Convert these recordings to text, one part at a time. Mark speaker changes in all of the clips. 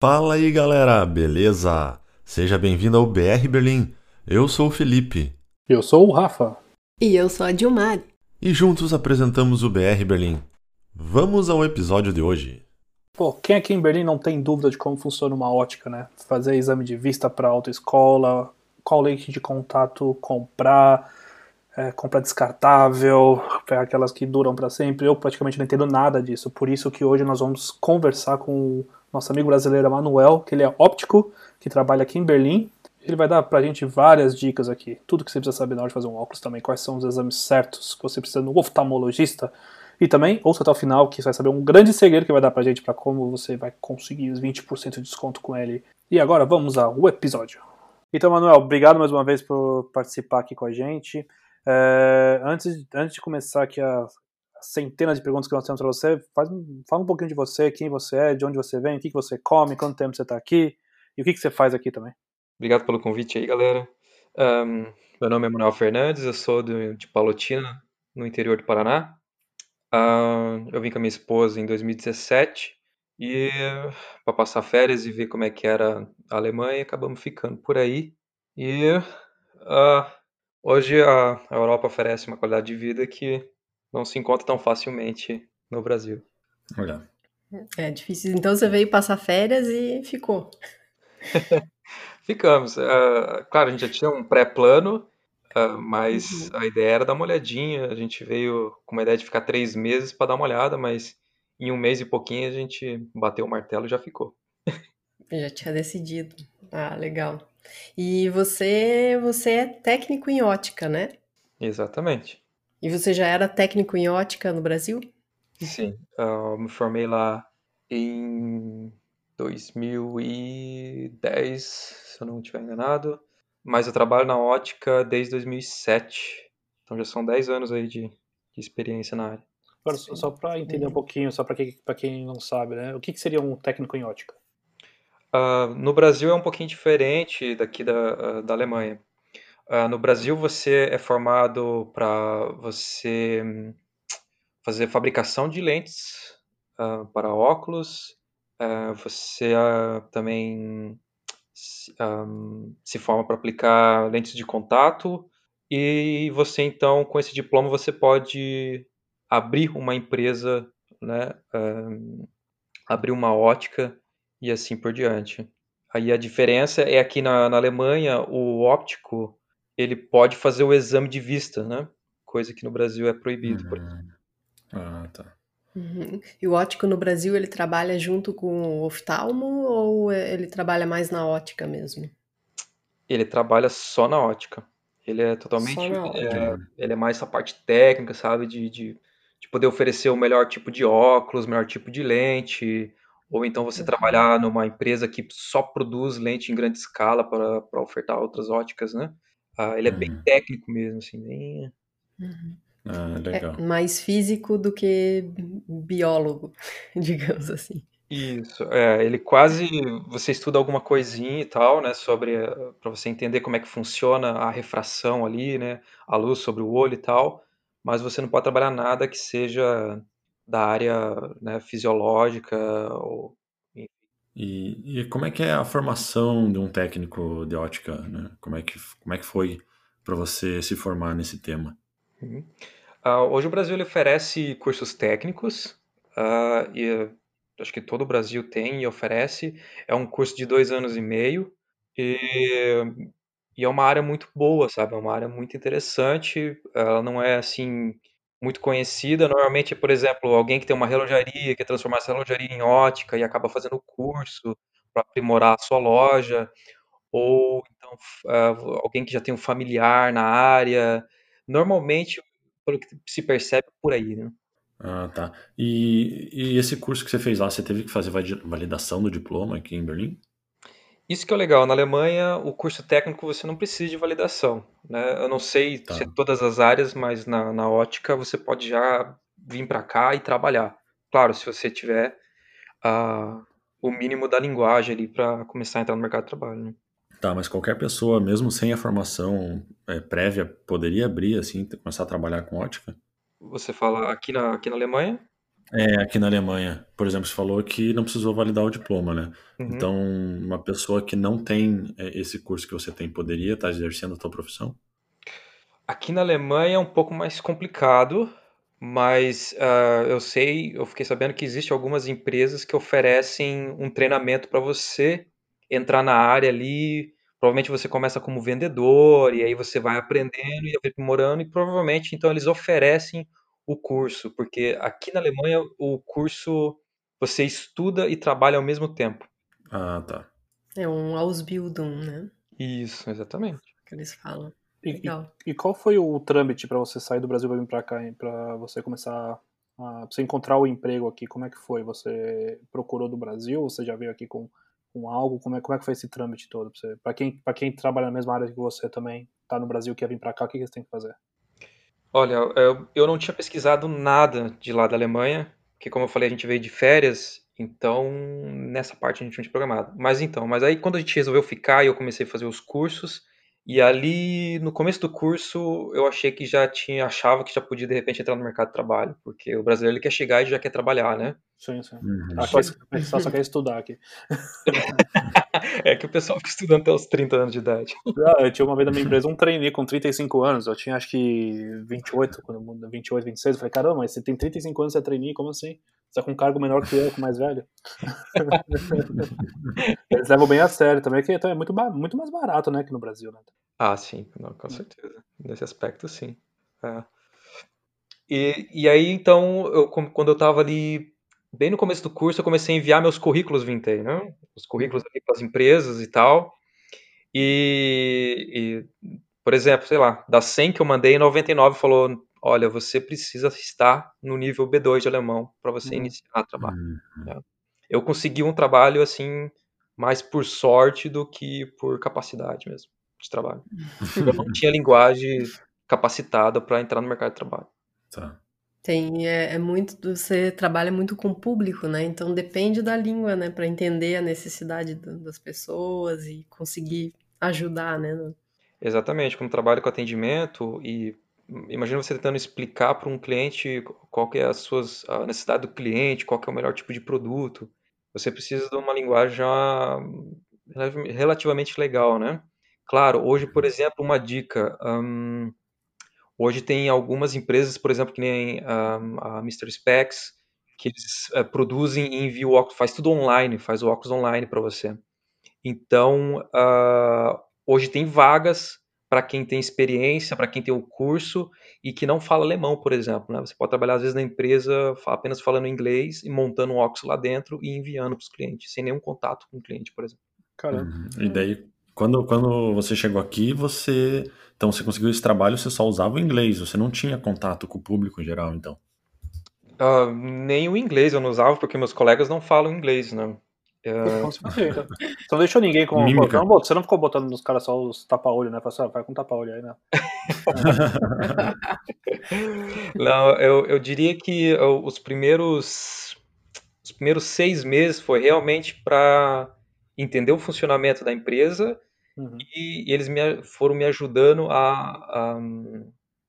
Speaker 1: Fala aí galera, beleza? Seja bem-vindo ao BR Berlim. Eu sou o Felipe.
Speaker 2: Eu sou o Rafa.
Speaker 3: E eu sou a Dilmari.
Speaker 1: E juntos apresentamos o BR Berlim. Vamos ao episódio de hoje.
Speaker 2: Pô, quem aqui em Berlim não tem dúvida de como funciona uma ótica, né? Fazer exame de vista para autoescola, qual lente de contato comprar, é, comprar descartável, pegar aquelas que duram para sempre. Eu praticamente não entendo nada disso, por isso que hoje nós vamos conversar com o nosso amigo brasileiro Manuel, que ele é óptico, que trabalha aqui em Berlim. Ele vai dar pra gente várias dicas aqui, tudo que você precisa saber na hora de fazer um óculos também, quais são os exames certos que você precisa no oftalmologista. E também, ouça até o final, que você vai saber um grande segredo que vai dar pra gente para como você vai conseguir os 20% de desconto com ele. E agora vamos ao episódio. Então, Manuel, obrigado mais uma vez por participar aqui com a gente. É, antes, antes de começar aqui a, centenas de perguntas que nós temos para você. Faz, fala um pouquinho de você, quem você é, de onde você vem, o que, que você come, quanto tempo você está aqui e o que, que você faz aqui também.
Speaker 4: Obrigado pelo convite aí, galera. Um, meu nome é Manuel Fernandes, eu sou de, de Palotina, no interior do Paraná. Eu vim com a minha esposa em 2017 e para passar férias e ver como é que era a Alemanha, acabamos ficando por aí. E uh, hoje a, a Europa oferece uma qualidade de vida que não se encontra tão facilmente no Brasil.
Speaker 1: Olha.
Speaker 3: É difícil. Então você veio passar férias e ficou.
Speaker 4: Ficamos. Uh, claro, a gente já tinha um pré-plano, uh, mas uhum. a ideia era dar uma olhadinha. A gente veio com uma ideia de ficar três meses para dar uma olhada, mas em um mês e pouquinho a gente bateu o martelo e já ficou.
Speaker 3: Já tinha decidido. Ah, legal. E você, você é técnico em ótica, né?
Speaker 4: Exatamente.
Speaker 3: E você já era técnico em ótica no Brasil?
Speaker 4: Sim, eu me formei lá em 2010, se eu não estiver enganado. Mas eu trabalho na ótica desde 2007. Então já são 10 anos aí de, de experiência na área.
Speaker 2: Agora, só, só para entender um pouquinho, só para quem, quem não sabe, né? O que, que seria um técnico em ótica?
Speaker 4: Uh, no Brasil é um pouquinho diferente daqui da, uh, da Alemanha. Uh, no Brasil, você é formado para você hum, fazer fabricação de lentes uh, para óculos. Uh, você também um, se forma para aplicar lentes de contato. E você, então, com esse diploma, você pode abrir uma empresa, né, abrir uma ótica e assim por diante. Aí a diferença é aqui na, na Alemanha, o óptico ele pode fazer o exame de vista, né? Coisa que no Brasil é proibido,
Speaker 1: uhum.
Speaker 4: por exemplo.
Speaker 1: Ah, tá.
Speaker 3: Uhum. E o ótico no Brasil, ele trabalha junto com o oftalmo ou ele trabalha mais na ótica mesmo?
Speaker 4: Ele trabalha só na ótica. Ele é totalmente. É, ele é mais essa parte técnica, sabe? De, de, de, poder oferecer o melhor tipo de óculos, o melhor tipo de lente. Ou então você uhum. trabalhar numa empresa que só produz lente em grande escala para ofertar outras óticas, né? Ah, ele é bem uhum. técnico mesmo, assim, bem...
Speaker 3: Uhum.
Speaker 1: Ah, legal.
Speaker 3: É mais físico do que biólogo, digamos assim.
Speaker 4: Isso, é, ele quase, você estuda alguma coisinha e tal, né, sobre, eh, para você entender como é que funciona a refração ali, né, a luz sobre o olho e tal, mas você não pode trabalhar nada que seja da área, né, fisiológica ou
Speaker 1: e, e, como é que é a formação de um técnico de ótica, né? Como é que, como é que foi para você se formar nesse tema?
Speaker 4: Uhum. Uh, hoje o Brasil ele oferece cursos técnicos, uh, e acho que todo o Brasil tem e oferece. É um curso de dois anos e meio, e, e é uma área muito boa, sabe? É uma área muito interessante. Ela não é assim muito conhecida. Normalmente, por exemplo, alguém que tem uma relojaria, quer transformar essa relojaria em ótica e acaba fazendo curso para aprimorar a sua loja, ou então uh, alguém que já tem um familiar na área. Normalmente, pelo que se percebe, por aí, né?
Speaker 1: Ah, tá. E, e esse curso que você fez lá, você teve que fazer validação do diploma aqui em Berlim?
Speaker 4: Isso que é legal. Na Alemanha, o curso técnico você não precisa de validação. Né? Eu não sei tá. se é todas as áreas, mas na, na ótica você pode já vir para cá e trabalhar. Claro, se você tiver uh, o mínimo da linguagem ali para começar a entrar no mercado de trabalho. Né?
Speaker 1: Tá, mas qualquer pessoa, mesmo sem a formação é, prévia, poderia abrir assim, começar a trabalhar com ótica?
Speaker 4: Você fala aqui na, aqui na Alemanha?
Speaker 1: É, aqui na Alemanha, por exemplo, você falou que não precisou validar o diploma, né?
Speaker 4: Uhum.
Speaker 1: Então, uma pessoa que não tem é, esse curso que você tem poderia estar exercendo a sua profissão?
Speaker 4: Aqui na Alemanha é um pouco mais complicado, mas uh, eu sei, eu fiquei sabendo que existem algumas empresas que oferecem um treinamento para você entrar na área ali. Provavelmente você começa como vendedor e aí você vai aprendendo e aprimorando e provavelmente então eles oferecem o curso, porque aqui na Alemanha o curso você estuda e trabalha ao mesmo tempo.
Speaker 1: Ah, tá.
Speaker 3: É um Ausbildung, né?
Speaker 4: Isso, exatamente.
Speaker 3: Que eles falam.
Speaker 2: E,
Speaker 3: Legal.
Speaker 2: e, e qual foi o trâmite para você sair do Brasil para vir para cá, para você começar a pra você encontrar o emprego aqui? Como é que foi? Você procurou do Brasil? Você já veio aqui com, com algo? Como é, como é que foi esse trâmite todo? Para quem, pra quem trabalha na mesma área que você também, tá no Brasil e quer vir para cá, o que, que você tem que fazer?
Speaker 4: Olha, eu, eu não tinha pesquisado nada de lá da Alemanha, porque como eu falei, a gente veio de férias, então nessa parte a gente não tinha programado. Mas então, mas aí quando a gente resolveu ficar e eu comecei a fazer os cursos, e ali, no começo do curso, eu achei que já tinha, achava que já podia de repente entrar no mercado de trabalho, porque o brasileiro ele quer chegar e já quer trabalhar, né?
Speaker 2: Sim, sim.
Speaker 1: Uhum.
Speaker 2: Aqui o pessoal só quer estudar aqui.
Speaker 4: é que o pessoal fica estudando até os 30 anos de idade.
Speaker 2: Ah, eu tinha uma vez na minha empresa um trainee com 35 anos, eu tinha acho que 28, quando 28, 26, eu falei, caramba, mas você tem 35 anos, você é trainee, como assim? Você é com um cargo menor que eu, que mais velho. Eles levam bem a sério também, que então é muito, muito mais barato, né, que no Brasil, né?
Speaker 4: Ah, sim, não, com certeza. Nesse aspecto, sim. É. E, e aí, então, eu, quando eu tava ali, bem no começo do curso, eu comecei a enviar meus currículos Vintei, né? Os currículos ali para as empresas e tal. E, e, por exemplo, sei lá, das 100 que eu mandei, 99 falou: olha, você precisa estar no nível B2 de alemão para você
Speaker 2: Uhum.
Speaker 4: iniciar a trabalho.
Speaker 1: Uhum.
Speaker 4: né? Eu consegui um trabalho assim mais por sorte do que por capacidade mesmo de trabalho. Eu não tinha linguagem capacitada para entrar no mercado de trabalho.
Speaker 1: Tá.
Speaker 3: Tem, é, é muito, você trabalha muito com o público, né? Então depende da língua, né? Para entender a necessidade do- das pessoas e conseguir ajudar, né?
Speaker 4: Exatamente, como trabalho com atendimento e imagina você tentando explicar para um cliente qual que é as suas, a necessidade do cliente, qual que é o melhor tipo de produto. Você precisa de uma linguagem relativamente legal, né? Claro, hoje, por exemplo, uma dica. hum, hoje tem algumas empresas, por exemplo, que nem a Mr. Specs, que eles eh, produzem e enviam o óculos, faz tudo online, faz o óculos online para você. Então, ah, hoje tem vagas para quem tem experiência, para quem tem o curso e que não fala alemão, por exemplo. Né? Você pode trabalhar, às vezes, na empresa apenas falando inglês e montando um óculos lá dentro e enviando para os clientes, sem nenhum contato com o cliente, por exemplo.
Speaker 2: Caramba.
Speaker 1: Uhum. E daí, quando, quando você chegou aqui, você. Então, você conseguiu esse trabalho, você só usava o inglês, você não tinha contato com o público em geral, então.
Speaker 4: Ah, nem o inglês eu não usava, porque meus colegas não falam inglês, né?
Speaker 2: Como você então? Não deixou ninguém com.
Speaker 1: Mímica.
Speaker 2: Não, você não ficou botando nos caras só os tapa-olho, né? Falou assim, ah, vai com tapa-olho aí, né?
Speaker 4: Não, eu, eu diria que os primeiros os primeiros seis meses foi realmente para entender o funcionamento da empresa
Speaker 2: Uhum.
Speaker 4: e, eles me, foram me ajudando a, a,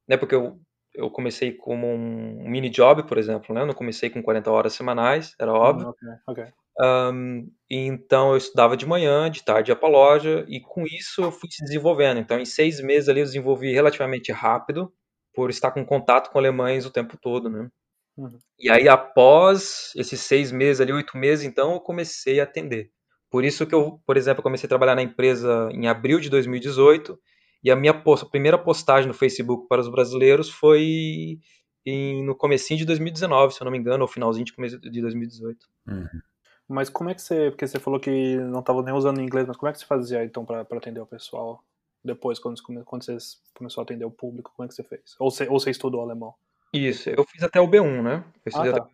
Speaker 4: né, porque eu, eu comecei como um mini job, por exemplo, né? Eu não comecei com 40 horas semanais, era óbvio.
Speaker 2: Ah, ok, ok.
Speaker 4: Ahn, e então eu estudava de manhã, de tarde ia para loja, e com isso eu fui se desenvolvendo. Então, em seis meses ali eu desenvolvi relativamente rápido, por estar com contato com alemães o tempo todo, né?
Speaker 2: Uhum.
Speaker 4: E aí, após esses seis meses ali, oito meses, então eu comecei a atender. Por isso que eu, por exemplo, comecei a trabalhar na empresa em abril de 2018, e a minha post- a primeira postagem no Facebook para os brasileiros foi em- no comecinho de 2019, se eu não me engano, ou finalzinho de, de 2018.
Speaker 1: Uhum.
Speaker 2: Mas como é que você. Porque você falou que não estava nem usando inglês, mas como é que você fazia então para atender o pessoal? Depois, quando, quando você começou a atender o público, como é que você fez? Ou você, ou você estudou alemão?
Speaker 4: Isso, eu fiz até o B1, né? Eu
Speaker 2: Ah,
Speaker 4: fiz até
Speaker 2: tá.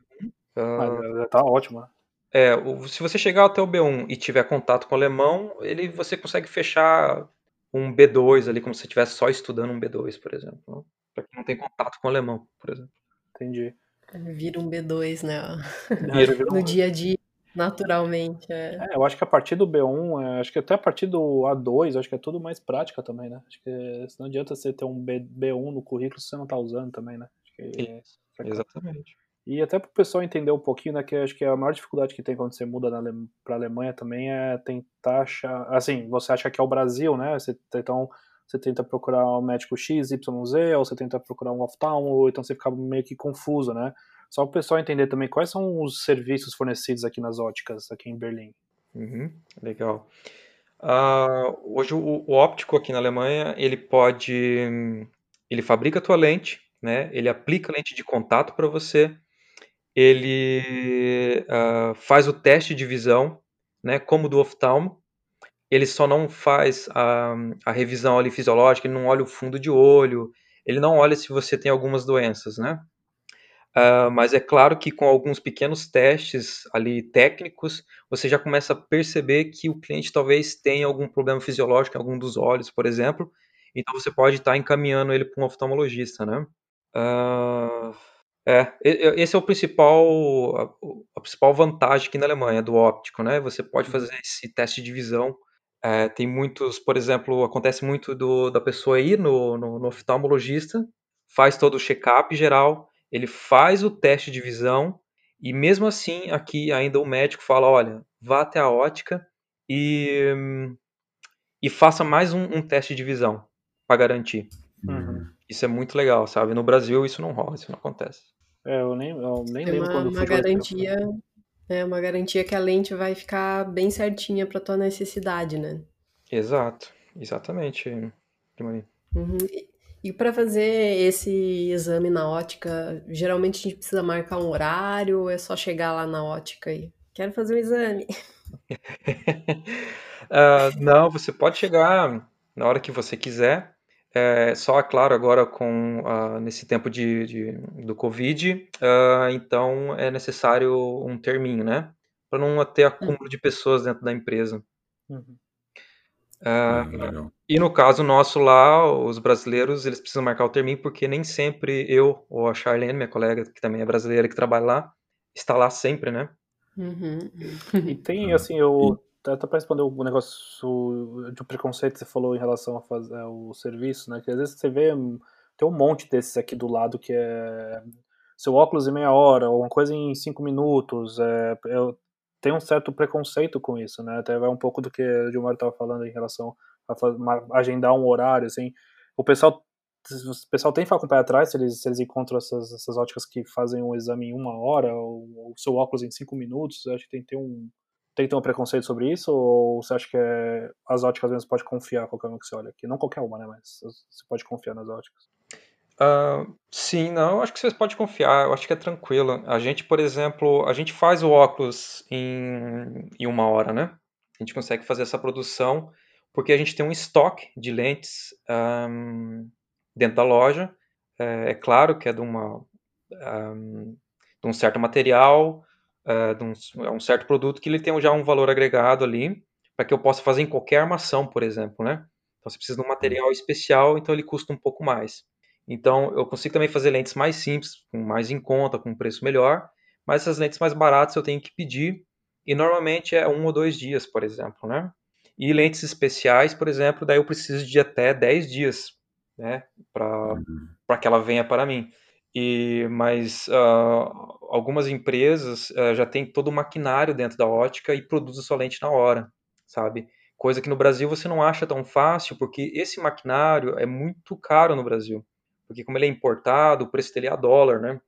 Speaker 4: Ah,
Speaker 2: Mas tá ótimo, né?
Speaker 4: É, o- se você chegar até o B1 e tiver contato com o alemão, ele, você consegue fechar um B2 ali, como se você estivesse só estudando um B2, por exemplo. né? Para quem não tem contato com o alemão, por exemplo.
Speaker 2: Entendi.
Speaker 3: Vira um B2, né?
Speaker 2: Virou
Speaker 3: No dia a dia, naturalmente. É.
Speaker 2: É, eu acho que a partir do B1, é, acho que até a partir do A2, acho que é tudo mais prática também, né? Acho que não adianta você ter um B, B1 no currículo se você não tá usando também, né? Acho que
Speaker 4: Isso,
Speaker 2: é-
Speaker 4: Exatamente.
Speaker 2: E até para o pessoal entender um pouquinho, né, que acho que a maior dificuldade que tem quando você muda para a Alemanha também é tentar achar, assim, você acha que é o Brasil, né, você, então você tenta procurar um médico X, Y, Z, ou você tenta procurar um oftalmo, ou então você fica meio que confuso, né. Só para o pessoal entender também quais são os serviços fornecidos aqui nas óticas, aqui em Berlim.
Speaker 4: Uhum, legal. Uh, hoje o, o, óptico aqui na Alemanha, ele pode, ele fabrica a tua lente, né? Ele aplica lente de contato para você, ele uh, faz o teste de visão, né, como do oftalmo. Ele só não faz a, a revisão ali fisiológica, ele não olha o fundo de olho, ele não olha se você tem algumas doenças, né? Uh, mas é claro que com alguns pequenos testes ali técnicos, você já começa a perceber que o cliente talvez tenha algum problema fisiológico em algum dos olhos, por exemplo. Então você pode estar encaminhando ele para um oftalmologista, né? Uh, é, esse é o principal, a, principal vantagem aqui na Alemanha do óptico, né? Você pode fazer esse teste de visão. É, tem muitos, por exemplo, acontece muito do, da pessoa ir no, no, no oftalmologista, faz todo o check-up geral, ele faz o teste de visão e mesmo assim aqui ainda o médico fala, olha, vá até a ótica e, e faça mais um, um teste de visão para garantir. Uhum. Isso é muito legal, sabe? No Brasil isso não rola, isso não acontece.
Speaker 2: É, eu nem, eu nem lembro
Speaker 3: uma,
Speaker 2: quando
Speaker 3: uma garantia, é uma garantia que a lente vai ficar bem certinha para tua necessidade, né?
Speaker 4: Exato, exatamente,
Speaker 3: Uhum. E, e para fazer esse exame na ótica, geralmente a gente precisa marcar um horário ou é só chegar lá na ótica e quero fazer o um exame?
Speaker 4: uh, não, você pode chegar na hora que você quiser. É, só, claro, agora com uh, nesse tempo de, de do Covid, uh, então é necessário um terminho, né? Para não ter acúmulo de pessoas dentro da empresa. Uhum. Uh, e no caso nosso lá, os brasileiros, eles precisam marcar o terminho porque nem sempre eu ou a Charlene, minha colega, que também é brasileira, que trabalha lá, está lá sempre, né?
Speaker 3: Uhum.
Speaker 2: E tem, assim, eu até para responder o negócio de preconceito que você falou em relação a fazer o serviço, né? Que às vezes você vê tem um monte desses aqui do lado que é seu óculos em meia hora, ou uma coisa em cinco minutos. É, eu tenho um certo preconceito com isso, né? Até vai um pouco do que o Gilmar estava falando em relação a agendar um horário, assim. O pessoal o pessoal tem que ficar com o pé atrás se eles, se eles encontram essas, essas óticas que fazem um exame em uma hora, ou o seu óculos em cinco minutos. Eu acho que tem que ter um, tem que ter um preconceito sobre isso? Ou você acha que é, as óticas vezes pode confiar qualquer uma que você olha aqui? Não qualquer uma, né? Mas você pode confiar nas óticas.
Speaker 4: Uh, sim, não, acho que você pode confiar, eu acho que é tranquilo. A gente, por exemplo, a gente faz o óculos em, em uma hora, né? A gente consegue fazer essa produção porque a gente tem um estoque de lentes um, dentro da loja. É, é, claro que é de, uma, um, de um certo material, uh, de um, é um certo produto que ele tem já um valor agregado ali, para que eu possa fazer em qualquer armação, por exemplo, né? Então você precisa de um material especial, então ele custa um pouco mais. Então eu consigo também fazer lentes mais simples, com mais em conta, com um preço melhor, mas essas lentes mais baratas eu tenho que pedir, e normalmente é um ou dois dias, por exemplo, né? E lentes especiais, por exemplo, daí eu preciso de até 10 dias, né, para uhum. que ela venha para mim. E, mas uh, algumas empresas uh, já têm todo o maquinário dentro da ótica e produzem sua lente na hora, sabe? Coisa que no Brasil você não acha tão fácil, porque esse maquinário é muito caro no Brasil. Porque como ele é importado, o preço dele é a dólar, né?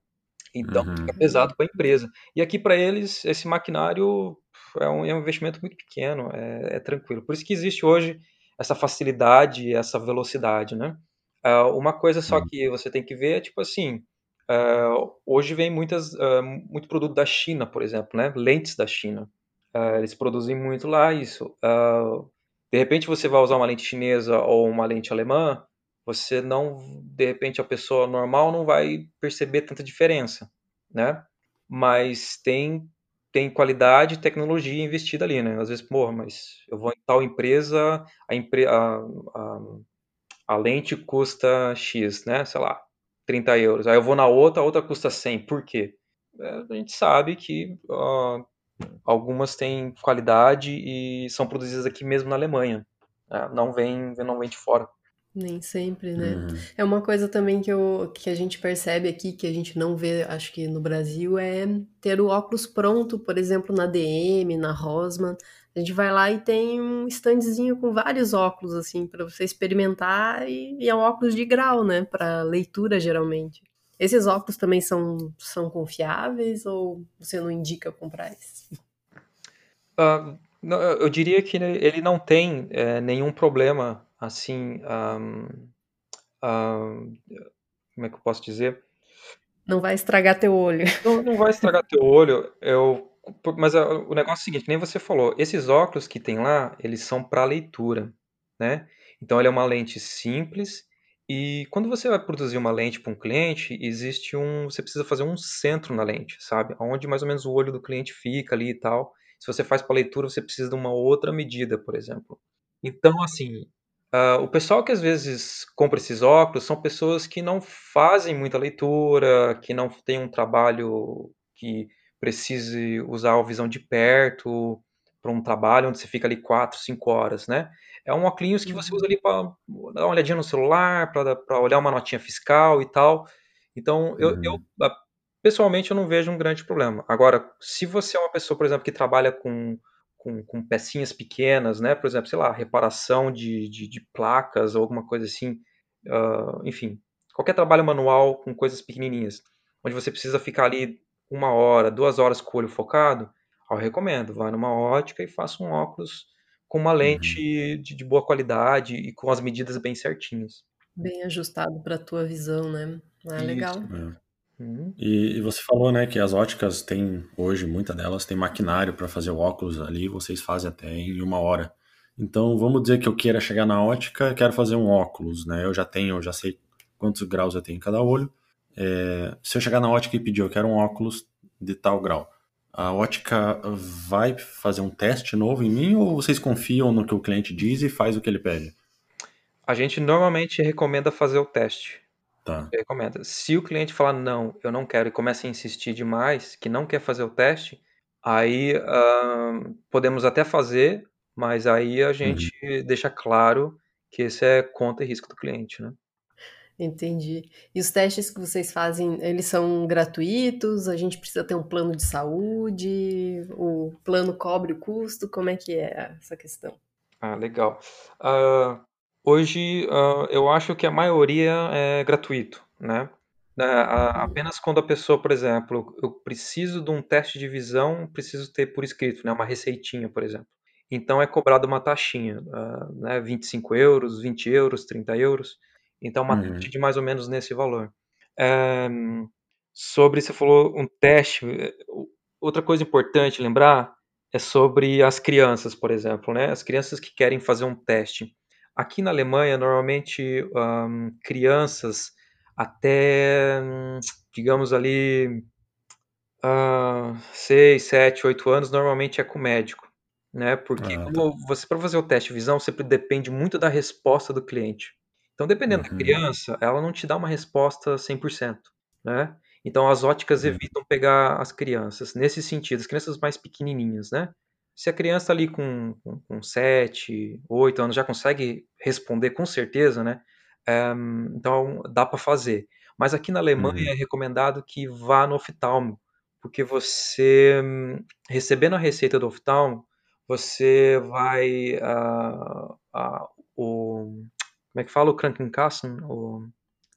Speaker 4: Então uhum. fica pesado para a empresa. E aqui para eles, esse maquinário é um, é um investimento muito pequeno, é, é, tranquilo. Por isso que existe hoje essa facilidade, essa velocidade, né? Uh, uma coisa só que você tem que ver é tipo assim, Uh, hoje vem muitas, uh, muito produto da China, por exemplo, né? lentes da China. Uh, eles produzem muito lá isso. de repente você vai usar uma lente chinesa ou uma lente alemã, você não, de repente a pessoa normal não vai perceber tanta diferença, né? Mas tem tem qualidade e tecnologia investida ali, né? Às vezes, porra, mas eu vou em tal empresa, a, a, a, a lente custa X, né? Sei lá, 30 euros. Aí eu vou na outra, a outra custa 100. Por quê? É, a gente sabe que uh, algumas têm qualidade e são produzidas aqui mesmo na Alemanha. Né? Não, vem, não vem de fora.
Speaker 3: Nem sempre, né? Uhum. É uma coisa também que, eu, que a gente percebe aqui, que a gente não vê, acho que no Brasil, é ter o óculos pronto, por exemplo, na DM, na Rosman. A gente vai lá e tem um standzinho com vários óculos, assim, para você experimentar, e, e é um óculos de grau, né? Para leitura, geralmente. Esses óculos também são, são confiáveis ou você não indica comprar esses?
Speaker 4: Uh, eu diria que ele não tem é, nenhum problema assim, um, um, como é que eu posso dizer?
Speaker 3: Não vai estragar teu olho.
Speaker 4: Não, não vai estragar teu olho. Eu, mas o negócio é o seguinte, nem você falou, esses óculos que tem lá, eles são para leitura, né? Então ele é uma lente simples e quando você vai produzir uma lente para um cliente, existe um, você precisa fazer um centro na lente, sabe? Onde mais ou menos o olho do cliente fica ali e tal. Se você faz para leitura, você precisa de uma outra medida, por exemplo. Então, assim, Uh, o pessoal que às vezes compra esses óculos são pessoas que não fazem muita leitura, que não tem um trabalho que precise usar a visão de perto para um trabalho onde você fica ali 4, 5 horas, né? É um óculos que você usa ali para dar uma olhadinha no celular, para olhar uma notinha fiscal e tal. Então, eu, uhum. eu, ah, pessoalmente eu não vejo um grande problema. Agora, se você é uma pessoa, por exemplo, que trabalha com com, com pecinhas pequenas, né? Por exemplo, sei lá, reparação de, de, de placas ou alguma coisa assim. Uh, enfim, qualquer trabalho manual com coisas pequenininhas, onde você precisa ficar ali uma hora, duas horas com o olho focado, eu recomendo. Vá numa ótica e faça um óculos com uma lente uhum. de, de, boa qualidade e com as medidas bem certinhas.
Speaker 3: Bem ajustado para a tua visão, né? Ah, legal. É.
Speaker 1: Uhum. E, e, você falou, né, que as óticas têm, hoje, muitas delas têm maquinário para fazer o óculos ali, vocês fazem até em uma hora. Então, vamos dizer que eu queira chegar na ótica, quero fazer um óculos, né? Eu já tenho, eu já sei quantos graus eu tenho em cada olho. É, se eu chegar na ótica e pedir, eu quero um óculos de tal grau, a ótica vai fazer um teste novo em mim ou vocês confiam no que o cliente diz e faz o que ele pede?
Speaker 4: A gente normalmente recomenda fazer o teste.
Speaker 1: Tá.
Speaker 4: recomenda. Se o cliente falar não, eu não quero e começa a insistir demais, que não quer fazer o teste, aí uh, podemos até fazer, mas aí a gente uhum. deixa claro que esse é conta e risco do cliente, né?
Speaker 3: Entendi. E os testes que vocês fazem, eles são gratuitos? A gente precisa ter um plano de saúde? O plano cobre o custo? Como é que é essa questão?
Speaker 4: Ah, legal. Uh, Hoje, uh, eu acho que a maioria é gratuito, né? Uh, apenas quando a pessoa, por exemplo, eu preciso de um teste de visão, preciso ter por escrito, né? Uma receitinha, por exemplo. Então é cobrado uma taxinha, uh, né? 25 euros, 20 euros, 30 euros. Então uma uhum. taxa de mais ou menos nesse valor. É, sobre, você falou um teste, outra coisa importante lembrar é sobre as crianças, por exemplo, né? As crianças que querem fazer um teste. Aqui na Alemanha, normalmente, um, crianças até, digamos ali, uh, 6, 7, 8 anos, normalmente é com médico. Né? Porque ah, tá. você para fazer o teste de visão, sempre depende muito da resposta do cliente. Então, dependendo uhum. da criança, ela não te dá uma resposta 100%, né? Então, as óticas uhum. evitam pegar as crianças nesse sentido, as crianças mais pequenininhas, né? Se a criança ali com, com, com 7, 8 anos já consegue responder com certeza, né? É, então dá para fazer. Mas aqui na Alemanha uhum. é recomendado que vá no oftalmo, porque você, recebendo a receita do oftalmo, você vai. Uh, uh, o, como é que fala? O Krankenkassen? O...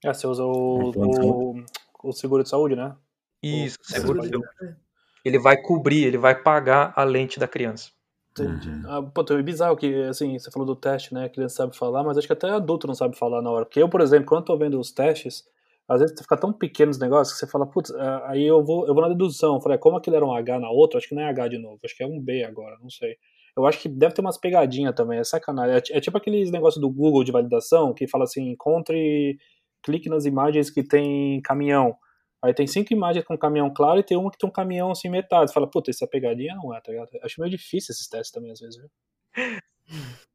Speaker 2: Ah, você usa o, o, o seguro de saúde, né?
Speaker 4: Isso, o seguro de saúde ele vai cobrir, ele vai pagar a lente da criança.
Speaker 2: Entendi. Uhum. Ah, pô, é bizarro que, assim, você falou do teste, né? A criança sabe falar, mas acho que até adulto não sabe falar na hora. Porque eu, por exemplo, quando tô vendo os testes, às vezes fica tão pequeno os negócios que você fala, putz, ah, aí eu vou, eu vou na dedução. Eu falei, como aquele era um H na outra, acho que não é H de novo, acho que é um B agora, não sei. Eu acho que deve ter umas pegadinhas também, é sacanagem. É, é tipo aqueles negócios do Google de validação que fala assim, encontre, clique nas imagens que tem caminhão. Aí tem cinco imagens com um caminhão claro e tem uma que tem um caminhão assim metade. Você fala, puta, isso é pegadinha? Não é, tá ligado? Acho meio difícil esses testes também, às vezes, viu?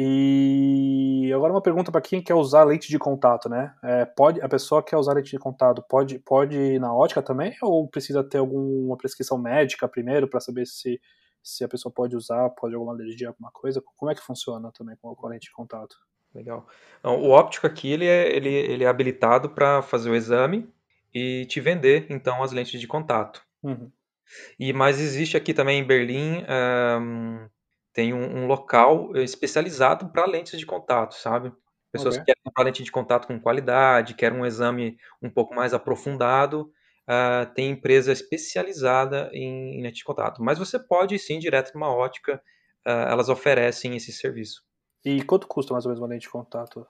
Speaker 2: E agora uma pergunta para quem quer usar lente de contato, né? É, pode a pessoa que quer usar lente de contato pode pode ir na ótica também ou precisa ter alguma prescrição médica primeiro para saber se se a pessoa pode usar, pode alguma alergia, alguma coisa? Como é que funciona também com a lente de contato?
Speaker 4: Legal. Então, o óptico aqui ele é, ele, ele é habilitado para fazer o exame e te vender então as lentes de contato.
Speaker 2: Uhum.
Speaker 4: E mas existe aqui também em Berlim um, tem um, um, local especializado para lentes de contato, sabe? Pessoas okay. que querem comprar lente de contato com qualidade, querem um exame um pouco mais aprofundado, uh, tem empresa especializada em, em lente de contato. Mas você pode sim direto numa ótica, uh, elas oferecem esse serviço.
Speaker 2: E quanto custa mais ou menos uma lente de contato?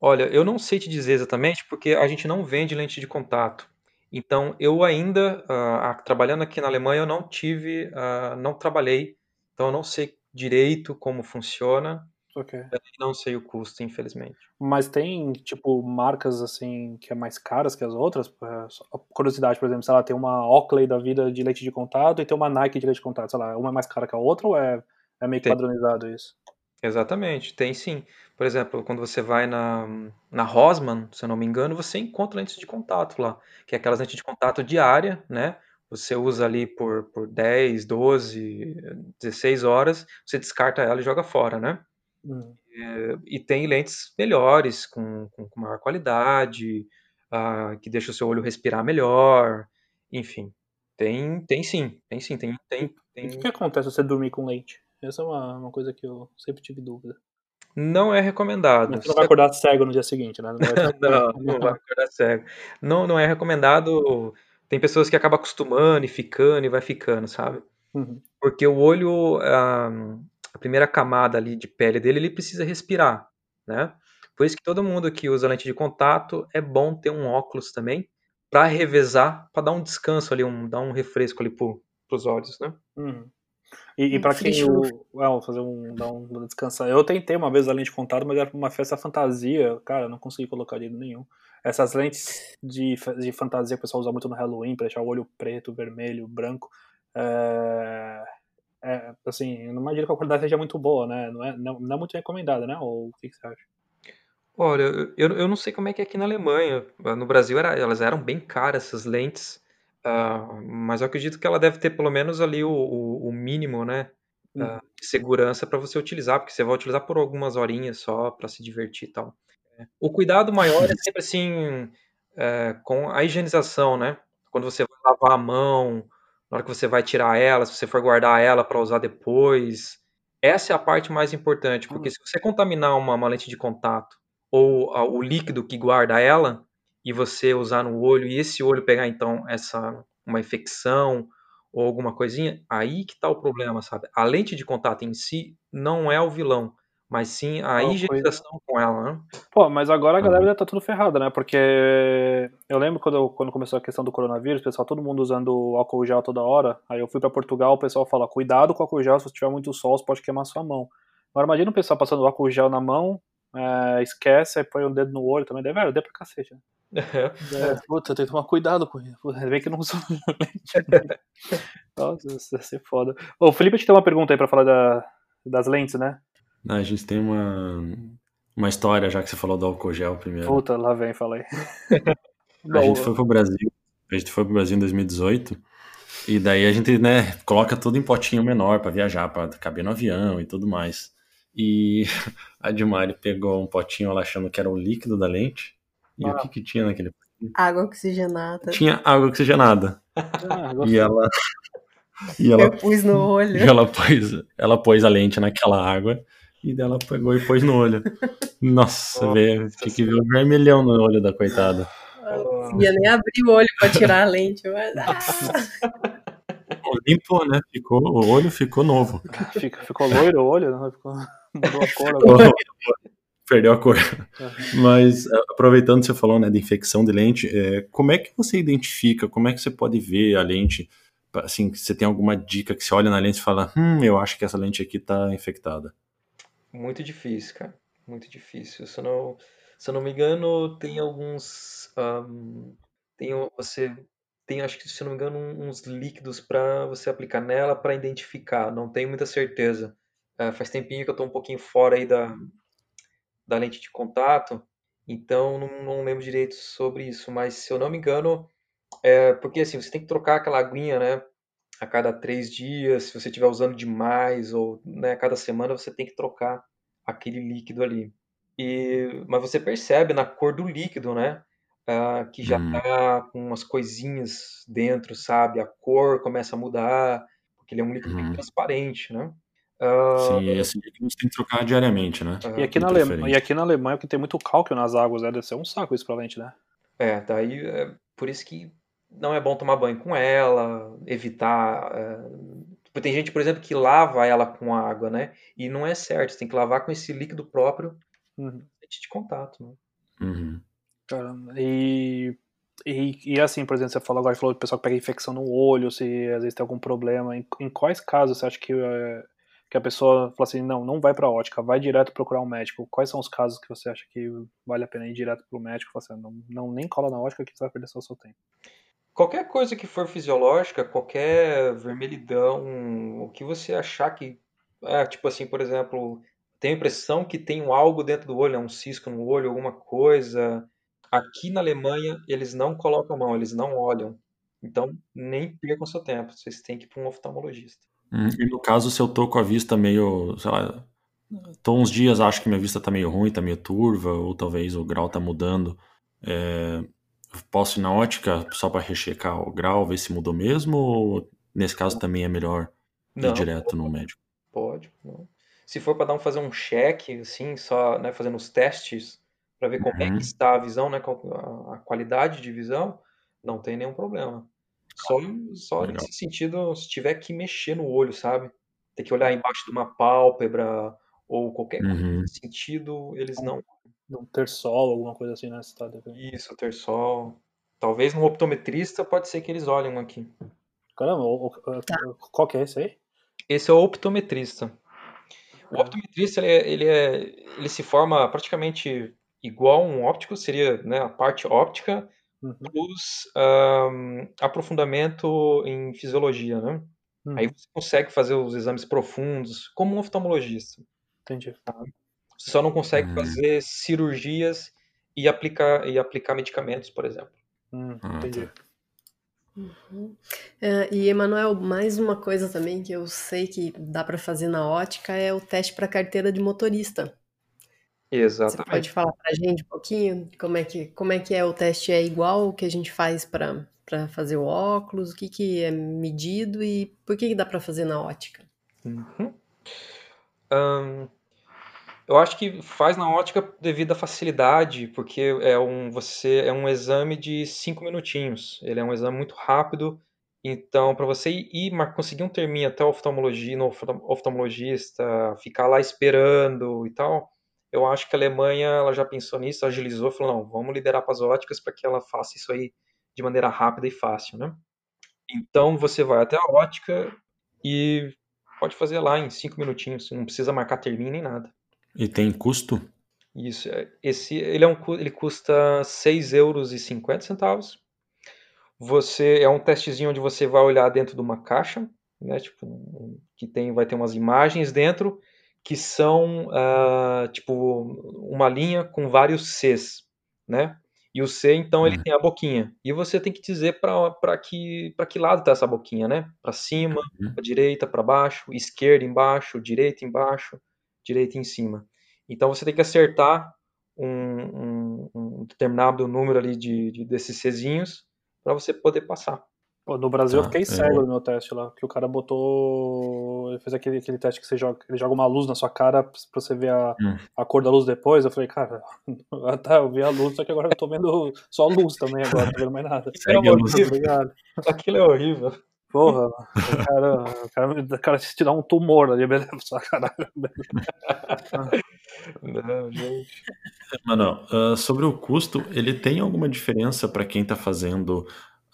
Speaker 4: Olha, eu não sei te dizer exatamente porque a gente não vende lente de contato. Então, eu ainda, uh, trabalhando aqui na Alemanha, eu não tive, uh, não trabalhei, então eu não sei direito como funciona.
Speaker 2: Ok.
Speaker 4: Não sei o custo, infelizmente.
Speaker 2: Mas tem, tipo, marcas, assim, que é mais caras que as outras? Curiosidade, por exemplo, sei lá, tem uma Oakley da vida de leite de contato e tem uma Nike de leite de contato, sei lá, uma é mais cara que a outra ou é, é meio tem. padronizado isso?
Speaker 4: Exatamente, tem sim. Por exemplo, quando você vai na, na Rossmann, se eu não me engano, você encontra lentes de contato lá, que é aquelas lentes de contato diária, né? Você usa ali por, por 10, 12, 16 horas, você descarta ela e joga fora, né?
Speaker 2: Hum.
Speaker 4: É, e tem lentes melhores, com, com, com maior qualidade, uh, que deixa o seu olho respirar melhor, enfim. Tem, tem sim, tem sim, tem, tem, tem...
Speaker 2: O que, que acontece se você dormir com lente? Essa é uma, uma coisa que eu sempre tive dúvida.
Speaker 4: Não é recomendado.
Speaker 2: Mas você não vai acordar cego no dia seguinte, né? Não, vai...
Speaker 4: não, não vai acordar cego. Não, não é recomendado. Tem pessoas que acabam acostumando e ficando e vai ficando, sabe?
Speaker 2: Uhum.
Speaker 4: Porque o olho, a, a, primeira camada ali de pele dele, ele precisa respirar, né? Por isso que todo mundo que usa lente de contato é bom ter um óculos também para revezar, para dar um descanso ali, um, dar um refresco ali pro, pros olhos, né?
Speaker 2: Uhum. E, e para quem well, fazer um, dar um descansar. Eu tentei uma vez a lente contato, mas era uma festa fantasia. Cara, não consegui colocar dinheiro nenhum. Essas lentes de, de fantasia que o pessoal usa muito no Halloween, para deixar o olho preto, vermelho, branco. É, é, assim, não imagino que a qualidade seja muito boa, né? Não é, não, não é muito recomendada, né? Ou o que, que você acha?
Speaker 4: Olha, eu, eu não sei como é que é aqui na Alemanha. No Brasil era, elas eram bem caras, essas lentes. Uh, mas eu acredito que ela deve ter pelo menos ali o, o, o mínimo, né? Uh, de segurança para você utilizar, porque você vai utilizar por algumas horinhas só para se divertir e tal. O cuidado maior é sempre assim é, com a higienização, né? Quando você vai lavar a mão, na hora que você vai tirar ela, se você for guardar ela para usar depois. Essa é a parte mais importante, porque hum. se você contaminar uma, uma lente de contato ou a, o líquido que guarda ela, e você usar no olho e esse olho pegar então essa uma infecção ou alguma coisinha, aí que tá o problema, sabe? A lente de contato em si não é o vilão, mas sim a oh, higienização coisa. com ela, né?
Speaker 2: Pô, mas agora a galera já tá tudo ferrada, né? Porque eu lembro quando, quando começou a questão do coronavírus, pessoal, todo mundo usando álcool gel toda hora. Aí eu fui para Portugal, o pessoal fala: cuidado com o álcool gel, se você tiver muito sol, você pode queimar sua mão. Agora imagina o pessoal passando álcool gel na mão, é, esquece, aí põe o dedo no olho também, deve arder pra cacete, né? É, puta, tem que tomar cuidado com isso. Ainda bem que não usa Nossa, isso vai ser foda. Ô, Felipe, te tem uma pergunta aí pra falar da, das lentes, né?
Speaker 1: a gente tem uma, uma história, já que você falou do álcool gel primeiro.
Speaker 2: Puta, lá vem, falei.
Speaker 1: a gente foi pro Brasil, a gente foi pro Brasil em 2018, e daí a gente, né, coloca tudo em potinho menor para viajar, para caber no avião e tudo mais. E a Dilmari pegou um potinho ela achando que era o líquido da lente, e ah. o que, que tinha naquele
Speaker 3: Água oxigenada.
Speaker 1: Tinha água oxigenada. Ah, e ela.
Speaker 3: E ela, Eu pus no olho.
Speaker 1: ela pôs, ela pôs a lente naquela água e dela pegou e pôs no olho. Nossa, oh, velho, tinha que ver o vermelhão no olho da coitada.
Speaker 3: Não ia nem abrir o olho pra tirar a lente. Mas... Ah.
Speaker 1: Limpou, né? Ficou, o olho ficou novo.
Speaker 2: ficou loiro o olho? Não? Ficou, mudou a cor agora
Speaker 1: perdeu a cor. É. Mas é, aproveitando que você falou né, de infecção de lente, é, como é que você identifica, como é que você pode ver a lente? Assim, você tem alguma dica que você olha na lente e fala, hum, eu acho que essa lente aqui está infectada?
Speaker 4: Muito difícil, cara. Muito difícil. Se eu não, se eu não me engano, tem alguns. Um, tem, você tem, acho que, se eu não me engano, uns líquidos para você aplicar nela para identificar. Não tenho muita certeza. Uh, faz tempinho que eu estou um pouquinho fora aí da, da lente de contato, então não, não lembro direito sobre isso, mas se eu não me engano, é porque assim, você tem que trocar aquela aguinha, né? A cada três dias, se você estiver usando demais, ou né, a cada semana você tem que trocar aquele líquido ali. E, mas você percebe na cor do líquido, né? Uh, que já hum. tá com umas coisinhas dentro, sabe? A cor começa a mudar, porque ele é um líquido hum. transparente, né?
Speaker 1: Uh, Sim, e esse líquido você tem que trocar diariamente, né?
Speaker 2: E aqui, na Alemanha, e aqui na Alemanha, que tem muito cálcio nas águas, né? deve ser um saco isso pra gente, né?
Speaker 4: É, daí é por isso que não é bom tomar banho com ela, evitar. É... Tem gente, por exemplo, que lava ela com água, né? E não é certo, você tem que lavar com esse líquido próprio uhum. de contato, né?
Speaker 1: Uhum.
Speaker 2: Caramba. E, e, e, assim, por exemplo, você falou agora falou do pessoal que pega infecção no olho, se às vezes tem algum problema. Em, em quais casos você acha que, é, que a pessoa fala assim, não, não vai pra ótica, vai direto procurar um médico? Quais são os casos que você acha que vale a pena ir direto pro médico e falar assim, não, não nem cola na ótica que você vai perder só o seu tempo?
Speaker 4: Qualquer coisa que for fisiológica, qualquer vermelhidão, o que você achar que. É, tipo assim, por exemplo, tenho a impressão que tem algo dentro do olho, é um cisco no olho, alguma coisa. Aqui na Alemanha, eles não colocam a mão, eles não olham. Então, nem percam seu tempo, vocês têm que ir para um oftalmologista.
Speaker 1: Hum, e no caso, se eu tô com a vista meio, sei lá, tô uns dias, acho que minha vista tá meio ruim, tá meio turva, ou talvez o grau tá mudando, é, posso ir na ótica só para rechecar o grau, ver se mudou mesmo, ou nesse caso também é melhor ir direto no médico?
Speaker 4: Pode, não. Se for para dar um, fazer um cheque, assim, só né, fazendo os testes, para ver como uhum. é que uhum. está a visão, né, a qualidade de visão, não tem nenhum problema. Só, só nesse sentido, se tiver que mexer no olho, sabe? Ter que olhar embaixo de uma pálpebra ou qualquer uhum. sentido, eles não.
Speaker 2: Não ter sol, alguma coisa assim, né? Tá
Speaker 4: Isso, ter sol. Talvez no optometrista pode ser que eles olhem aqui.
Speaker 2: Caramba, tá. qual que é esse aí?
Speaker 4: Esse é o optometrista. O optometrista ele, é, ele, é, ele se forma praticamente igual um óptico, seria né, a parte óptica, uhum. plus um, aprofundamento em fisiologia, né? Uhum. Aí você consegue fazer os exames profundos, como um oftalmologista.
Speaker 2: Entendi. Tá?
Speaker 4: Você só não consegue uhum. fazer cirurgias e aplicar, e aplicar medicamentos, por exemplo.
Speaker 2: Hum, entendi.
Speaker 3: Uhum. É, e, Emanuel, mais uma coisa também que eu sei que dá para fazer na ótica é o teste para carteira de motorista.
Speaker 4: Exatamente.
Speaker 3: Você pode falar para a gente um pouquinho como é que, como é que é o teste? É igual o que a gente faz para fazer o óculos? O que, que é medido e por que, que dá para fazer na ótica?
Speaker 4: Uhum. Um, eu acho que faz na ótica devido à facilidade, porque é um, você, é um exame de cinco minutinhos. Ele é um exame muito rápido. Então, para você ir, conseguir um terminho até o oftalmologia, no oftalmologista, ficar lá esperando e tal, eu acho que a Alemanha ela já pensou nisso, agilizou, falou, não, vamos liberar para as óticas para que ela faça isso aí de maneira rápida e fácil, né? Então, você vai até a ótica e pode fazer lá em cinco minutinhos, não precisa marcar termino nem nada.
Speaker 1: E tem custo?
Speaker 4: Isso. É, esse, ele, é um, ele custa 6,50 euros. Você é um testezinho onde você vai olhar dentro de uma caixa, né? Tipo, que tem, vai ter umas imagens dentro que são uh, tipo uma linha com vários Cs, né? E o C, então, ele hum. tem a boquinha. E você tem que dizer para que, que lado está essa boquinha, né? Para cima, uhum. para direita, para baixo, esquerda embaixo, direita embaixo direita em cima. Então você tem que acertar um, um, um determinado número ali de, de desses Czinhos para você poder passar.
Speaker 2: Pô, no Brasil ah, eu fiquei é. cego no meu teste lá, que o cara botou. Ele fez aquele, aquele teste que você joga, ele joga uma luz na sua cara pra você ver a, hum. a cor da luz depois. Eu falei, cara, tá, eu vi a luz, só que agora eu tô vendo só luz também agora, não tô vendo mais nada.
Speaker 4: Segue é horrível. Aquilo é horrível.
Speaker 2: Porra, o cara, o cara, o cara te dá um tumor ali, beleza? Caralho.
Speaker 4: Não, gente.
Speaker 1: Mano, uh, sobre o custo, ele tem alguma diferença para quem está fazendo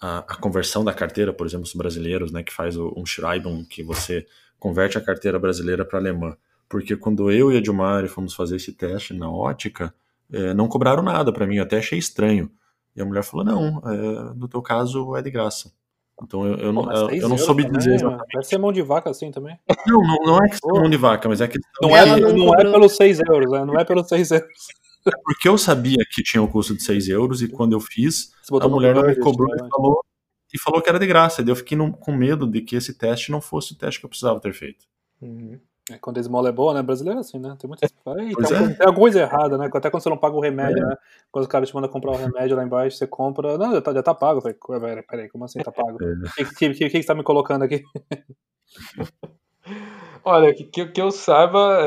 Speaker 1: a, a, conversão da carteira, por exemplo, os brasileiros, né, que faz o, um Schreiben, que você converte a carteira brasileira para alemã? Porque quando eu e a Dilmar fomos fazer esse teste na ótica, é, não cobraram nada para mim, eu até achei estranho. E a mulher falou: não, é, no teu caso é de graça. Então eu, eu, Pô, não, eu, não soube também, dizer.
Speaker 2: Exatamente. Deve ser mão de vaca assim também.
Speaker 1: Não, não, não é que mão de vaca, mas é que.
Speaker 2: Não, é, não, não é pelos 6 euros, né? Não é pelos 6 euros.
Speaker 1: É porque eu sabia que tinha o um custo de 6 euros e quando eu fiz, a mulher não me cobrou e falou, e falou que era de graça. E eu fiquei com medo de que esse teste não fosse o teste que eu precisava ter feito.
Speaker 4: Uhum.
Speaker 2: É, quando a esmola é boa, né? Brasileiro é assim, né? Tem muitas. Aí, tem, é. tem alguma coisa errada, né? Até quando você não paga o remédio, é. né? Quando o cara te manda comprar o remédio lá embaixo, você compra. Não, já tá, já tá pago. Peraí, como assim tá pago? O que, que, que, que você tá me colocando aqui?
Speaker 4: Olha, que, que, que eu saiba,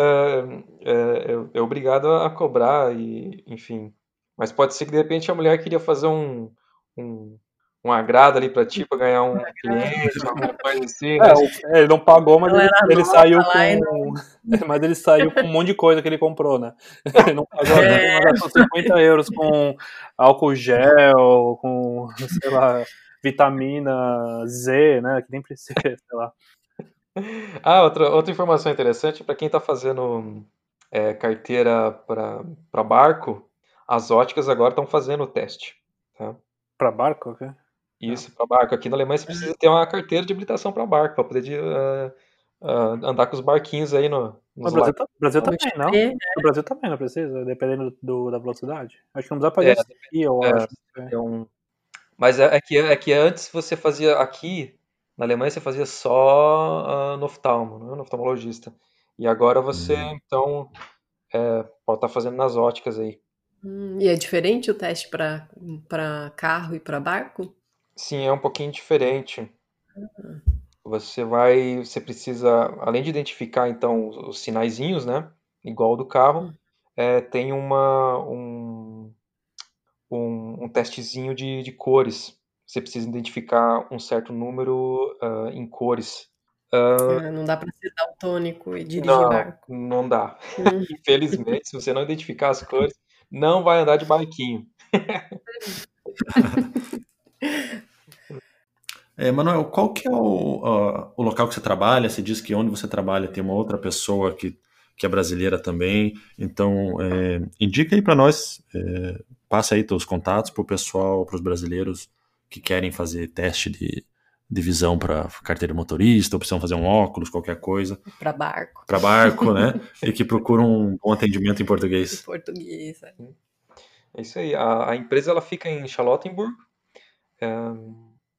Speaker 4: é, é, é, obrigado a cobrar, e, enfim. Mas pode ser que de repente a mulher queria fazer um, um, um agrado ali pra ti, pra ganhar um cliente, alguma coisa assim.
Speaker 2: Né? É, ele não pagou, mas ele, ele saiu com. Mas ele saiu com um monte de coisa que ele comprou, né? Ele não pagou, é. gastou 50 euros com álcool gel, com, sei lá, vitamina Z, né? Que nem precisa, sei lá.
Speaker 4: Ah, outra, outra informação interessante, para quem está fazendo é, carteira para barco, as óticas agora estão fazendo o teste. Tá?
Speaker 2: Para barco? Okay.
Speaker 4: Isso, para barco. Aqui na Alemanha você precisa ter uma carteira de habilitação para barco, para poder de, uh, uh, andar com os barquinhos aí no.
Speaker 2: No Brasil, tá, Brasil também, não? No Brasil também não precisa, dependendo do, da velocidade. Acho que não dá para fazer é, eu é, acho. É
Speaker 4: um... Mas é, é, que, é que antes você fazia aqui, na Alemanha você fazia só uh, no oftalmo, né? oftalmologista. E agora você, hum. então, é, pode estar tá fazendo nas óticas aí.
Speaker 3: Hum, e é diferente o teste para carro e para barco?
Speaker 4: Sim, é um pouquinho diferente. Uhum. Você vai, você precisa, além de identificar então os sinaizinhos, né? Igual do carro, uhum. é, tem uma, um, um, um testezinho de, de cores você precisa identificar um certo número uh, em cores.
Speaker 3: Uh, não dá para ser daltônico e dirigir
Speaker 4: não,
Speaker 3: barco.
Speaker 4: Não dá. Hum. Infelizmente, se você não identificar as cores, não vai andar de barquinho.
Speaker 1: é, Manuel, qual que é o, uh, o local que você trabalha? Você diz que onde você trabalha tem uma outra pessoa que, que é brasileira também. Então, é, indica aí para nós, é, passa aí teus contatos para o pessoal, para os brasileiros que querem fazer teste de, de visão para carteira motorista, ou precisam fazer um óculos, qualquer coisa.
Speaker 3: Para barco.
Speaker 1: Para barco, né? e que procuram um bom atendimento em português.
Speaker 3: Em português, é.
Speaker 4: É isso aí. A, a empresa ela fica em Charlottenburg. É,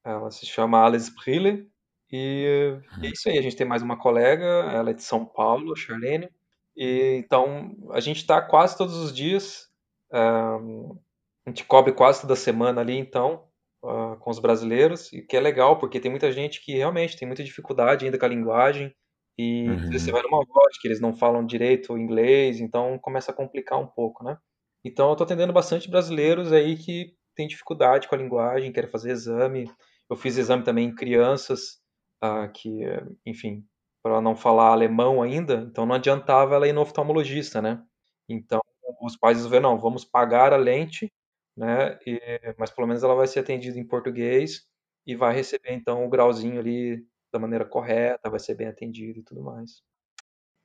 Speaker 4: ela se chama Alice Brille. E, e, é isso aí. A gente tem mais uma colega, ela é de São Paulo, Charlene. E, então, a gente está quase todos os dias. É, a gente cobre quase toda semana ali, então uh, com os brasileiros, e que é legal, porque tem muita gente que realmente tem muita dificuldade ainda com a linguagem, e uhum. você vai numa voz que eles não falam direito inglês, então começa a complicar um pouco, né? Então eu estou atendendo bastante brasileiros aí que têm dificuldade com a linguagem, querem fazer exame. Eu fiz exame também em crianças uh, que, enfim, para não falar alemão ainda, então não adiantava ela ir no oftalmologista, né? Então os pais dizem, não, vamos pagar a lente né? E, mas pelo menos ela vai ser atendida em português e vai receber então o grauzinho ali da maneira correta, vai ser bem atendido e tudo mais.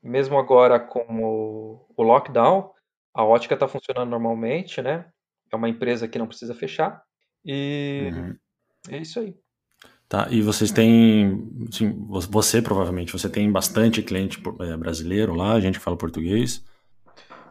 Speaker 4: Mesmo agora com o, o lockdown, a ótica está funcionando normalmente, né? É uma empresa que não precisa fechar e uhum. é isso aí.
Speaker 1: Tá, e vocês têm, assim, você provavelmente, você tem bastante cliente eh, brasileiro lá, gente que fala português.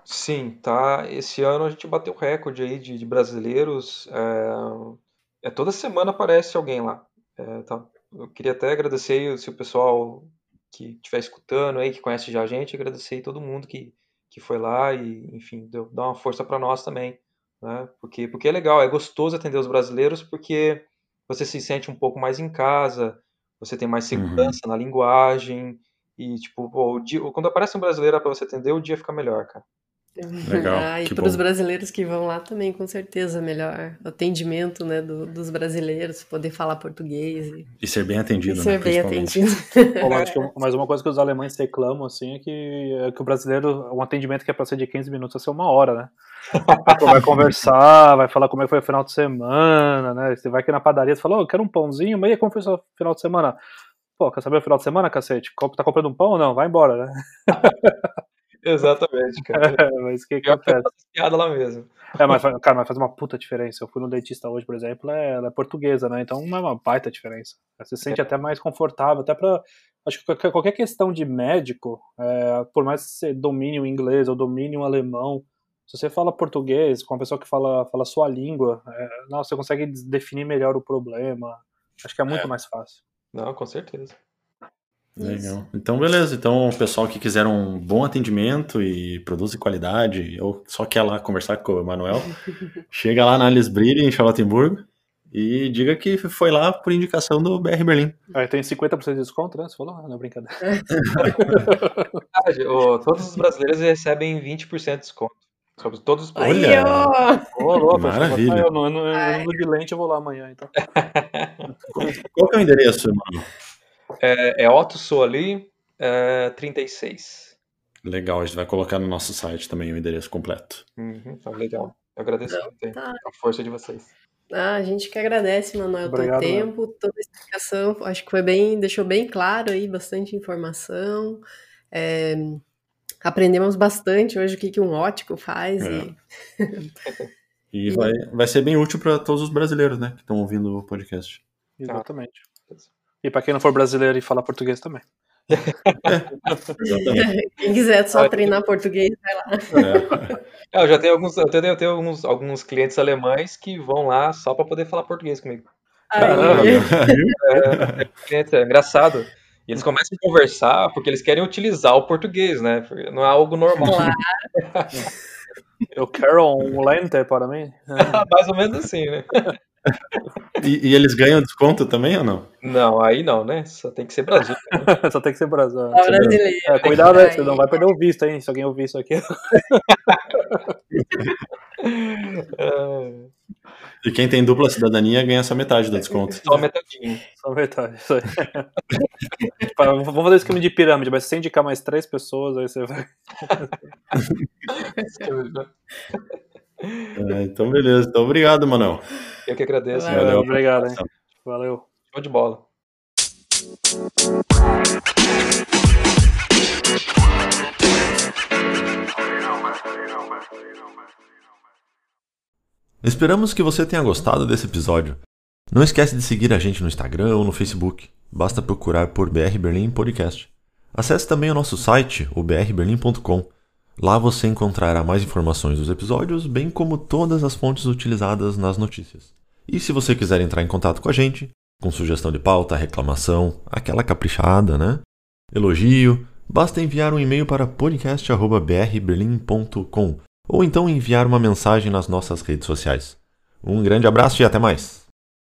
Speaker 4: Sim, tá. Esse ano a gente bateu recorde aí de, de brasileiros. É, é, toda semana aparece alguém lá. É, tá. Eu queria até agradecer se o pessoal que estiver escutando aí, que conhece já a gente, agradecer todo mundo que, que foi lá e, enfim, deu, dá uma força para nós também. Né? Porque, porque é legal, é gostoso atender os brasileiros porque você se sente um pouco mais em casa, você tem mais uhum. segurança uhum. na linguagem. E, tipo, pô, dia, quando aparece um brasileiro para você atender, o dia fica melhor, cara.
Speaker 1: Legal.
Speaker 3: Ah, e para os brasileiros que vão lá também, com certeza, melhor atendimento né, do, dos brasileiros, poder falar português. E,
Speaker 1: e ser bem atendido,
Speaker 3: e ser
Speaker 1: né,
Speaker 3: bem atendido.
Speaker 2: Bom, acho que mais uma coisa que os alemães reclamam, assim, é que, é que o brasileiro, um atendimento que é para ser de 15 minutos, vai ser uma hora, né? vai conversar, vai falar como é que foi o final de semana, né? Você vai aqui na padaria, você fala, oh, eu quero um pãozinho, mas e como foi o final de semana? Pô, quer saber o final de semana, cacete? Tá comprando um pão ou não? Vai embora, né?
Speaker 4: Exatamente, cara.
Speaker 2: É, mas o que, que acontece?
Speaker 4: piada lá mesmo.
Speaker 2: É, mas, cara, mas faz uma puta diferença. Eu fui no dentista hoje, por exemplo, é, ela é portuguesa, né? Então é uma baita diferença. Você se sente é. até mais confortável, até pra. Acho que qualquer questão de médico, é, por mais que você domine o inglês ou domine o alemão, se você fala português com uma pessoa que fala, fala a sua língua, é, não, você consegue definir melhor o problema. Acho que é muito é. mais fácil.
Speaker 4: Não, com certeza.
Speaker 1: Legal. Então, beleza. Então, o pessoal que quiser um bom atendimento e produto de qualidade, ou só quer lá conversar com o Manuel, chega lá na Alice Brille, em Charlottenburg, e diga que foi lá por indicação do BR Berlim.
Speaker 2: Aí tem 50% de desconto, né? Você falou? Não, é brincadeira.
Speaker 4: Todos os brasileiros recebem 20% de desconto. Sobre todos os
Speaker 1: Olha!
Speaker 2: Ô, louco,
Speaker 1: Maravilha.
Speaker 2: Eu não, eu não, eu não de lente, eu vou lá amanhã, então.
Speaker 1: Qual que é o endereço, mano?
Speaker 4: É, é Otto Soali, é, 36.
Speaker 1: Legal, a gente vai colocar no nosso site também o endereço completo.
Speaker 4: Uhum, tá legal. Eu agradeço
Speaker 3: Não, tá.
Speaker 4: a força de vocês.
Speaker 3: Ah, a gente que agradece, Manuel, teu
Speaker 2: Obrigado,
Speaker 3: tempo, toda a explicação. Acho que foi bem, deixou bem claro aí, bastante informação. É, aprendemos bastante hoje o que, que um ótico faz.
Speaker 1: É.
Speaker 3: E,
Speaker 1: E vai, vai ser bem útil para todos os brasileiros, né, que estão ouvindo o podcast.
Speaker 2: Exatamente. E pra quem não for brasileiro e falar português também.
Speaker 1: Exatamente.
Speaker 3: quem quiser só treinar português, vai lá.
Speaker 1: É.
Speaker 4: É, eu já tenho alguns, eu tenho, eu tenho alguns, alguns clientes alemães que vão lá só para poder falar português comigo.
Speaker 1: Caramba,
Speaker 4: É, cliente, é engraçado. E eles começam a conversar porque eles querem utilizar o português, né? Porque Não é algo normal.
Speaker 3: claro.
Speaker 2: Eu quero um lente para mim.
Speaker 4: Mais ou menos assim, né?
Speaker 1: E, e eles ganham desconto também ou não?
Speaker 4: Não, aí não, né? Só tem que ser Brasil.
Speaker 2: Só tem que ser Brasil.
Speaker 3: Só brasileiro.
Speaker 2: É, cuidado aí,
Speaker 3: Aí.
Speaker 2: você não vai perder o visto, hein? Se alguém ouvir isso aqui.
Speaker 1: E quem tem dupla cidadania ganha essa metade do desconto.
Speaker 4: só metadinho.
Speaker 2: Só metade, isso aí. Vamos fazer esquema de pirâmide, mas se você indicar mais três pessoas, aí você vai.
Speaker 1: É, então, beleza. Então, obrigado, Manuel.
Speaker 4: Eu que agradeço.
Speaker 3: Valeu.
Speaker 1: Valeu.
Speaker 2: Obrigado, hein? Valeu.
Speaker 4: Show de bola.
Speaker 1: Esperamos que você tenha gostado desse episódio. Não esquece de seguir a gente no Instagram ou no Facebook. Basta procurar por BR Berlim Podcast. Acesse também o nosso site, o brberlim.com. Lá você encontrará mais informações dos episódios, bem como todas as fontes utilizadas nas notícias. E se você quiser entrar em contato com a gente, com sugestão de pauta, reclamação, aquela caprichada, né? Elogio, basta enviar um e-mail para podcast@brberlim.com ou então enviar uma mensagem nas nossas redes sociais. Um grande abraço e até mais!